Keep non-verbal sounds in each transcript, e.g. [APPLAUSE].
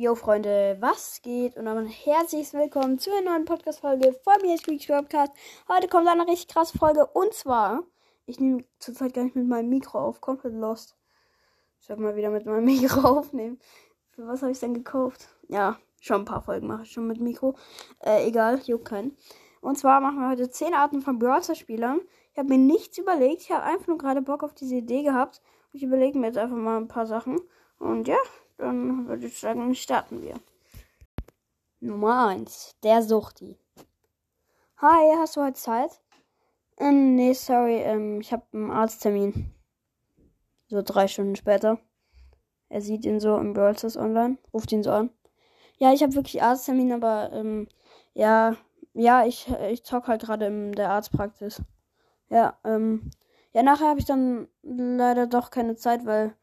Jo Freunde, was geht? Und dann herzlich willkommen zu einer neuen Podcast-Folge von mir, Squeaks Podcast. Heute kommt eine richtig krasse Folge und zwar, ich nehme zurzeit gar nicht mit meinem Mikro auf, komplett lost. Ich werde mal wieder mit meinem [LAUGHS] Mikro aufnehmen. Für was habe ich denn gekauft? Ja, schon ein paar Folgen mache ich schon mit Mikro. Äh, egal, juckt keinen. Und zwar machen wir heute 10 Arten von Browser-Spielern. Ich habe mir nichts überlegt, ich habe einfach nur gerade Bock auf diese Idee gehabt. Ich überlege mir jetzt einfach mal ein paar Sachen. Und ja, dann würde ich sagen, starten wir. Nummer 1. Der Suchti. Hi, hast du heute Zeit? Ähm, nee, sorry, ähm, ich habe einen Arzttermin. So drei Stunden später. Er sieht ihn so im Brawl online, ruft ihn so an. Ja, ich habe wirklich Arzttermin, aber ähm, ja, ja, ich, ich zock halt gerade in der Arztpraxis. Ja, ähm, ja, nachher habe ich dann leider doch keine Zeit, weil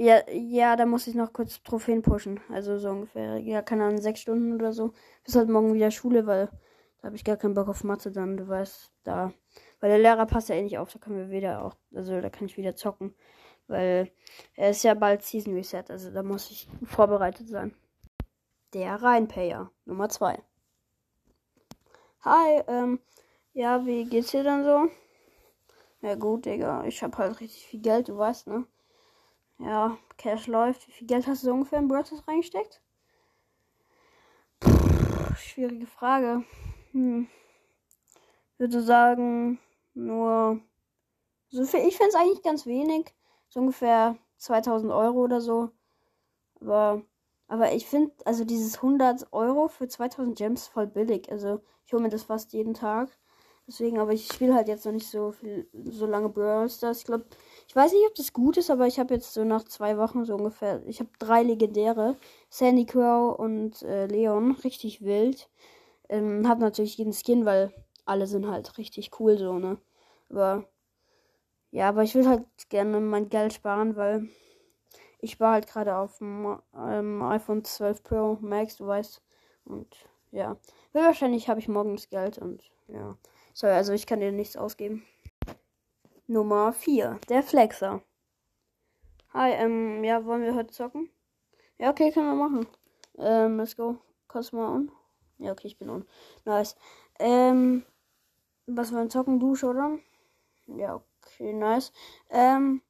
ja, ja, da muss ich noch kurz Trophäen pushen. Also so ungefähr, ja, keine Ahnung, sechs Stunden oder so. Bis halt morgen wieder Schule, weil da habe ich gar keinen Bock auf Mathe dann, du weißt, da. Weil der Lehrer passt ja eh nicht auf, da können wir wieder auch, also da kann ich wieder zocken. Weil er ist ja bald Season Reset, also da muss ich vorbereitet sein. Der Rheinpayer, Nummer zwei. Hi, ähm, ja, wie geht's dir dann so? Ja gut, Digga, ich hab halt richtig viel Geld, du weißt, ne? Ja, Cash läuft. Wie viel Geld hast du ungefähr in Brawlers reingesteckt? Puh, schwierige Frage. Hm. Würde sagen, nur. So viel, ich finde es eigentlich ganz wenig. So ungefähr 2000 Euro oder so. Aber, aber ich finde, also dieses 100 Euro für 2000 Gems voll billig. Also ich hole mir das fast jeden Tag. Deswegen, aber ich spiele halt jetzt noch nicht so viel, so lange Brawl Stars. Ich glaube, ich weiß nicht, ob das gut ist, aber ich habe jetzt so nach zwei Wochen so ungefähr, ich habe drei legendäre, Sandy Crow und äh, Leon, richtig wild. Ähm, hab natürlich jeden Skin, weil alle sind halt richtig cool so, ne? Aber ja, aber ich will halt gerne mein Geld sparen, weil ich war halt gerade auf dem ähm, iPhone 12 Pro Max, du weißt. Und ja, wahrscheinlich habe ich morgens Geld und ja. So, also ich kann dir nichts ausgeben. Nummer 4. Der Flexer. Hi, ähm, ja, wollen wir heute zocken? Ja, okay, können wir machen. Ähm, let's go. Du mal on? Ja, okay, ich bin on. Nice. Ähm, was wollen wir zocken? Dusche, oder? Ja, okay, nice. Ähm,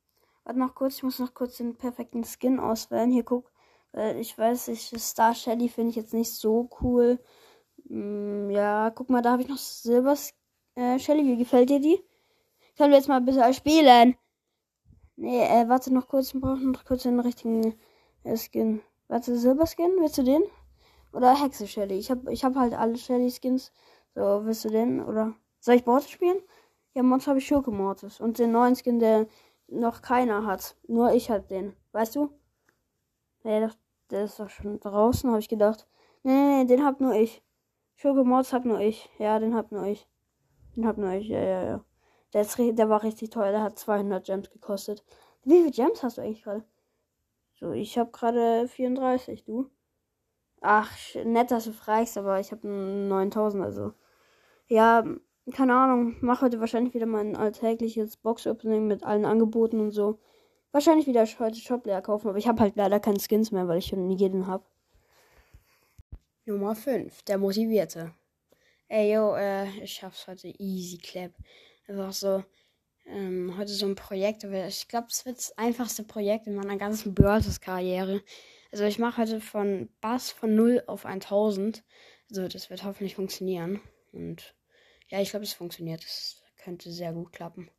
warte noch kurz, ich muss noch kurz den perfekten Skin auswählen. Hier, guck. Ich weiß, ich, Star Shelly finde ich jetzt nicht so cool. Mm, ja, guck mal, da habe ich noch Silber äh, Shelly. Wie gefällt dir die? Können wir jetzt mal ein bisschen spielen? Nee, äh, warte noch kurz. Wir brauchen noch kurz den richtigen äh, Skin. Warte, Silberskin? Willst du den? Oder Hexe Shelly? Ich hab, ich hab halt alle Shelly Skins. So, willst du den? Oder soll ich Mortis spielen? Ja, Mortis habe ich Schurke Mortis. Und den neuen Skin, der noch keiner hat. Nur ich hab den. Weißt du? Nee, der, der ist doch schon draußen, habe ich gedacht. Nee, nee, nee, den hab nur ich. Schurke Mortis hab nur ich. Ja, den hab nur ich. Den hab nur ich. Ja, ja, ja. Der, ist, der war richtig teuer. Der hat 200 Gems gekostet. Wie viele Gems hast du eigentlich gerade? So, ich habe gerade 34, du? Ach, nett, dass du fragst, aber ich habe 9000, also. Ja, keine Ahnung. Mach heute wahrscheinlich wieder mein alltägliches Box-Opening mit allen Angeboten und so. Wahrscheinlich wieder heute Shop leer kaufen, aber ich habe halt leider keine Skins mehr, weil ich schon jeden habe. Nummer 5, der Motivierte. Ey, yo, äh, ich schaff's heute easy clap einfach so ähm, heute so ein Projekt. Aber ich glaube, es wird das einfachste Projekt in meiner ganzen Börses-Karriere. Also ich mache heute von Bass von 0 auf 1000. Also das wird hoffentlich funktionieren. Und ja, ich glaube, es funktioniert. Das könnte sehr gut klappen.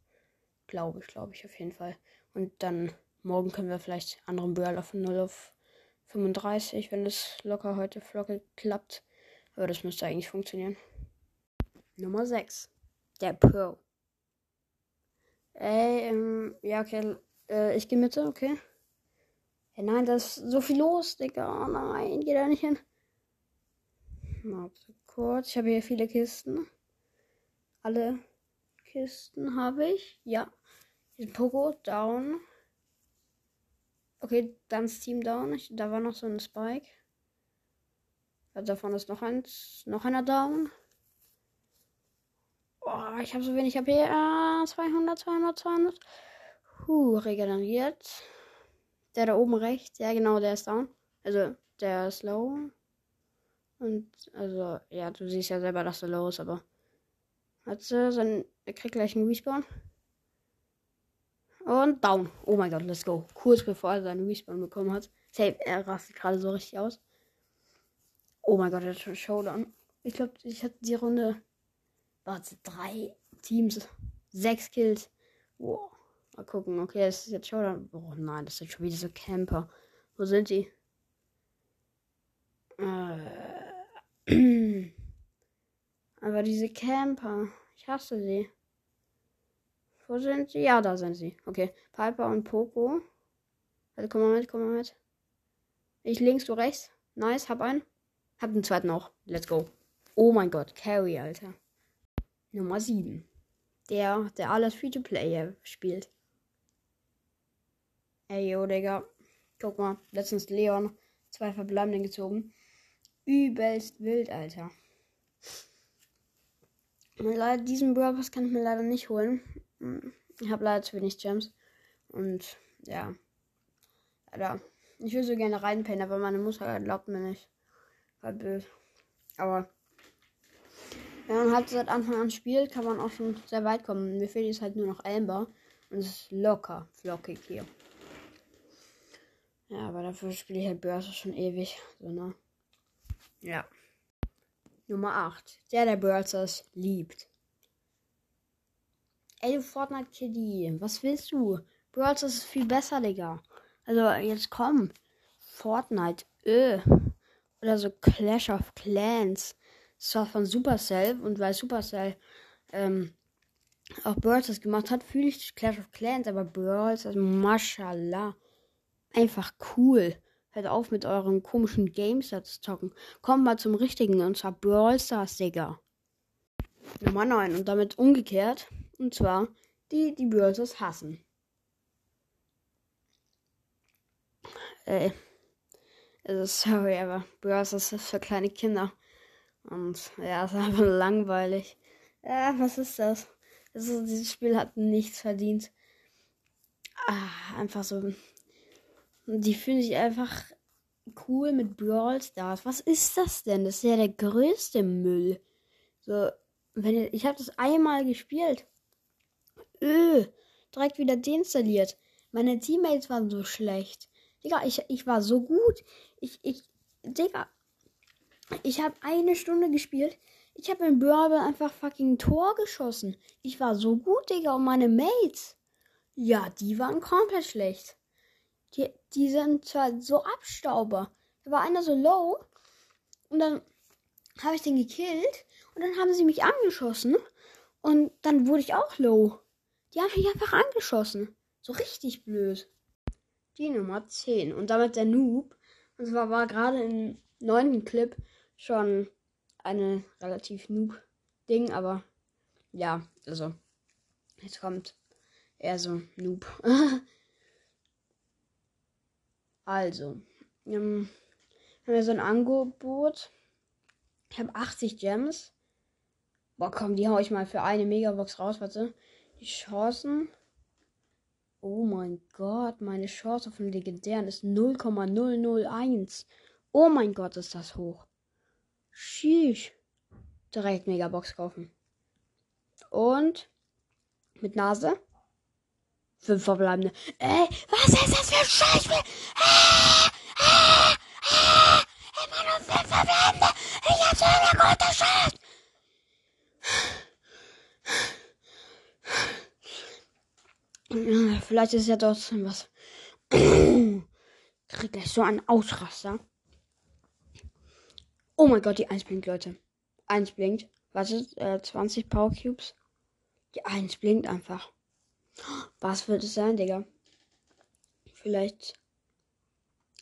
Glaube ich, glaube ich auf jeden Fall. Und dann morgen können wir vielleicht anderen Börler von 0 auf 35, wenn es locker heute flockig klappt. Aber das müsste eigentlich funktionieren. Nummer 6. Der Pro. Ey, ähm, ja, okay. Äh, ich gehe Mitte, okay. Hey, nein, da ist so viel los, Digga. Oh nein, geh da nicht hin. Mal kurz. Ich habe hier viele Kisten. Alle Kisten habe ich. Ja. Hier Pogo down. Okay, dann Team down. Ich, da war noch so ein Spike. Also davon ist noch eins. Noch einer down. Oh, ich habe so wenig HP. Ah, 200, 200, 200. Huh, regeneriert. Der da oben rechts. Ja, genau, der ist down. Also, der ist low. Und, also, ja, du siehst ja selber, dass er low ist, aber. Hat sie, sein, er kriegt gleich einen Respawn. Und down. Oh mein Gott, let's go. Kurz bevor er seinen Respawn bekommen hat. Safe, er rastet gerade so richtig aus. Oh mein Gott, er schon Showdown. Ich glaube, ich hatte die Runde. Warte, drei Teams. Sechs Kills. Wow. Mal gucken. Okay, es ist jetzt Showdown. Oh nein, das sind schon wieder so Camper. Wo sind die? Äh. [CLEARS THROAT] Aber diese Camper. Ich hasse sie. Wo sind sie? Ja, da sind sie. Okay. Piper und Poco. Also komm mal mit, komm mal mit. Ich links, du rechts. Nice, hab einen. Hab den zweiten auch. Let's go. Oh mein Gott, Carry, Alter. Nummer 7. Der, der alles Free-to-Play spielt. Ey, yo, Digga. Guck mal, letztens Leon zwei Verbleibende gezogen. Übelst wild, Alter. leider, diesen Brawl kann ich mir leider nicht holen. Ich habe leider zu wenig Gems. Und ja. Alter. Ich will so gerne reinpennen, aber meine Mutter erlaubt mir nicht. War blöd. Aber wenn man halt seit Anfang an spielt, kann man auch schon sehr weit kommen. Mir fehlt jetzt halt nur noch Amber. Und es ist locker flockig hier. Ja, aber dafür spiele ich halt Börse schon ewig. So, ne? Ja. Nummer 8. Der, der Börses liebt. Ey, du Fortnite Kitty, was willst du? Brawls ist viel besser, Digga. Also, jetzt komm. Fortnite, öh. Oder so Clash of Clans. Das war von Supercell. Und weil Supercell ähm, auch Brawls gemacht hat, fühle ich Clash of Clans. Aber Brawls, also mashallah. Einfach cool. Hört auf mit euren komischen Games da zu zocken. Kommt mal zum richtigen. Und zwar Brawl Stars, Digga. Nummer 9. Und damit umgekehrt. Und zwar die, die Brawl Stars hassen. Ey. Also sorry, aber Brawl Stars ist für kleine Kinder. Und ja, es ist [LAUGHS] einfach langweilig. Ja, was ist das? Also, dieses Spiel hat nichts verdient. Ah, einfach so. Die finde ich einfach cool mit Brawl Stars. Was ist das denn? Das ist ja der größte Müll. So, wenn ich, ich habe das einmal gespielt. Öh, direkt wieder deinstalliert. Meine Teammates waren so schlecht. Digga, ich, ich war so gut. Ich, ich, Digga, ich habe eine Stunde gespielt. Ich habe in Brawl einfach fucking Tor geschossen. Ich war so gut, Digga, und meine Mates. Ja, die waren komplett schlecht. Die, die sind zwar so Abstauber. Da war einer so low. Und dann habe ich den gekillt. Und dann haben sie mich angeschossen. Und dann wurde ich auch low. Die haben mich einfach angeschossen. So richtig blöd. Die Nummer 10. Und damit der Noob. Und zwar war gerade im neunten Clip schon eine relativ Noob-Ding, aber ja, also jetzt kommt eher so Noob. [LAUGHS] also, ähm, haben wir so ein Angebot. Ich habe 80 Gems. Boah, komm, die hau ich mal für eine Megabox raus, warte. Die Chancen Oh mein Gott, meine Chance auf den legendären ist 0,001. Oh mein Gott, ist das hoch. Sheesh. Direkt Megabox kaufen. Und mit Nase. Fünf verbleibende. Ey, was ist das für ein Scheißspiel? Ah, ah, ah, immer nur fünf verbleibende. Ich hab so eine gute Chance. Vielleicht ist ja trotzdem was. [CLEARS THROAT] Krieg gleich so einen Ausraster. Oh mein Gott, die 1 blinkt, Leute. 1 blinkt. Was? Äh, 20 Power Cubes. Die 1 blinkt einfach. Was wird es sein, Digga? Vielleicht.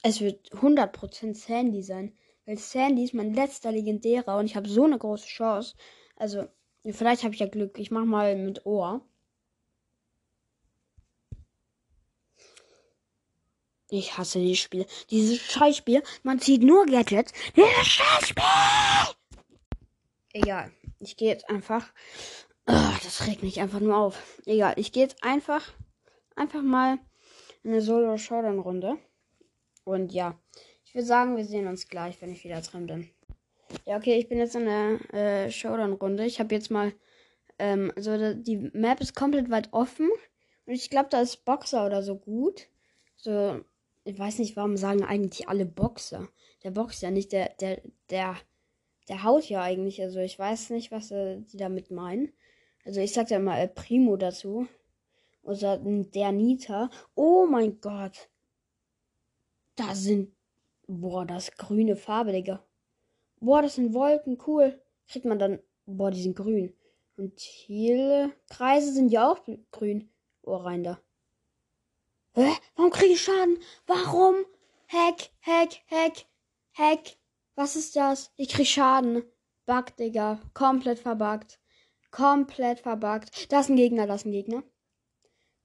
Es wird 100% Sandy sein. Weil Sandy ist mein letzter Legendärer und ich habe so eine große Chance. Also, vielleicht habe ich ja Glück. Ich mach mal mit Ohr. Ich hasse dieses Spiel. Dieses Scheißspiel. Man zieht nur Gadgets. Dieses Scheißspiel! Egal. Ich gehe jetzt einfach. Oh, das regt mich einfach nur auf. Egal. Ich gehe jetzt einfach. Einfach mal in eine Solo-Showdown-Runde. Und ja. Ich würde sagen, wir sehen uns gleich, wenn ich wieder drin bin. Ja, okay, ich bin jetzt in der äh, Showdown-Runde. Ich habe jetzt mal, ähm, also die Map ist komplett weit offen. Und ich glaube, da ist Boxer oder so gut. So, ich weiß nicht, warum sagen eigentlich alle Boxer. Der boxt ja nicht, der, der, der, der haut ja eigentlich. Also ich weiß nicht, was äh, die damit meinen. Also ich sag ja mal El Primo dazu. Oder der Nita. Oh mein Gott. Da sind. Boah, das grüne Farbe, Digga. Boah, das sind Wolken, cool. Kriegt man dann. Boah, die sind grün. Und hier Kreise sind ja auch grün. Oh, rein da. Hä? Warum kriege ich Schaden? Warum? Hack, Hack, Hack, Hack. Was ist das? Ich krieg Schaden. Bug, Digga. Komplett verbuggt. Komplett verbuggt. Da ist ein Gegner, da ist ein Gegner.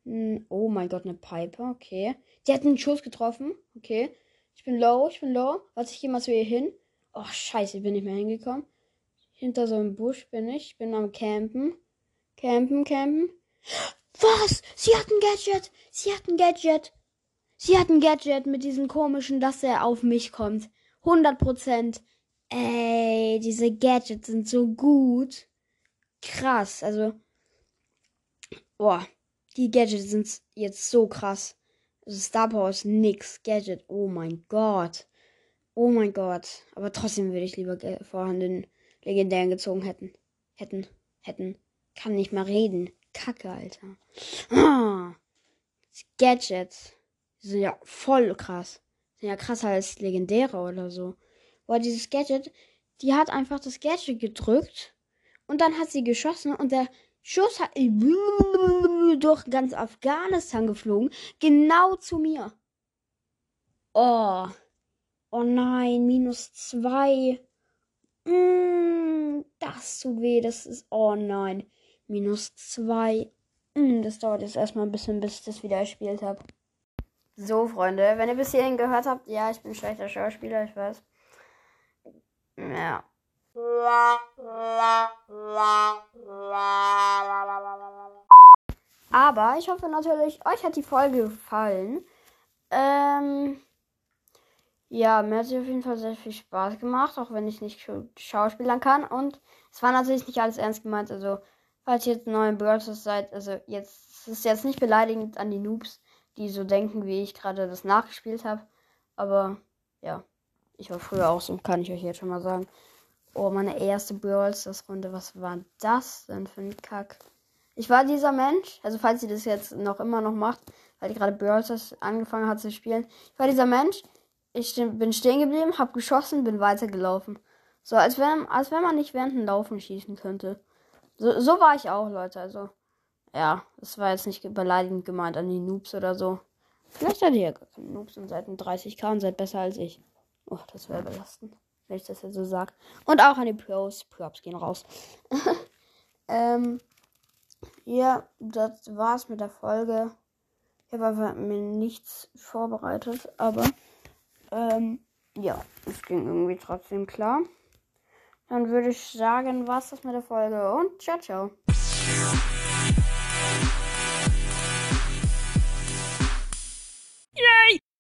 Hm, oh mein Gott, eine Piper. Okay. Die hat einen Schuss getroffen. Okay. Ich bin low, ich bin low. Warte, ich mal zu ihr hin. Oh, scheiße, ich bin nicht mehr hingekommen. Hinter so einem Busch bin ich. Ich bin am Campen. Campen, campen. Was? Sie hat ein Gadget. Sie hat ein Gadget. Sie hat ein Gadget mit diesem komischen, dass er auf mich kommt. 100 Prozent. Ey, diese Gadgets sind so gut. Krass. Also, boah, die Gadgets sind jetzt so krass. Also Star Power ist nix. Gadget, oh mein Gott. Oh mein Gott. Aber trotzdem würde ich lieber vorher legendären gezogen hätten. Hätten. Hätten. Kann nicht mal reden. Kacke, Alter. [SNIFFS] Ah. Gadgets sind ja voll krass. Sind ja krasser als legendäre oder so. Boah, dieses Gadget, die hat einfach das Gadget gedrückt und dann hat sie geschossen und der Schuss hat durch ganz Afghanistan geflogen. Genau zu mir. Oh. Oh nein, minus zwei. Mm, das tut weh. Das ist. Oh nein. Minus zwei. Mm, das dauert jetzt erstmal ein bisschen, bis ich das wieder gespielt habe. So, Freunde, wenn ihr bis hierhin gehört habt, ja, ich bin ein schlechter Schauspieler, ich weiß. Ja. Aber ich hoffe natürlich, euch hat die Folge gefallen. Ähm, ja, mir hat sie auf jeden Fall sehr viel Spaß gemacht, auch wenn ich nicht schauspielern kann. Und es war natürlich nicht alles ernst gemeint. Also, falls ihr jetzt neu in Brawlers seid, also jetzt, es ist jetzt nicht beleidigend an die Noobs, die so denken, wie ich gerade das nachgespielt habe. Aber, ja, ich war früher auch so, kann ich euch jetzt schon mal sagen. Oh, meine erste Brawl Stars Runde. Was war das denn für ein Kack? Ich war dieser Mensch, also falls sie das jetzt noch immer noch macht, weil die gerade Brawl Stars angefangen hat zu spielen. Ich war dieser Mensch, ich bin stehen geblieben, hab geschossen, bin weitergelaufen. So, als wenn, als wenn man nicht während dem Laufen schießen könnte. So, so war ich auch, Leute. Also, ja, das war jetzt nicht beleidigend gemeint an die Noobs oder so. Vielleicht seid ihr ja gar keine Noobs und seid ein 30k und seid besser als ich. Oh, das wäre belastend wenn ich das jetzt so sage. Und auch an die Pros. Props gehen raus. [LAUGHS] ähm, ja, das war's mit der Folge. Ich habe einfach mir nichts vorbereitet, aber ähm, ja, es ging irgendwie trotzdem klar. Dann würde ich sagen, was das mit der Folge und ciao, ciao.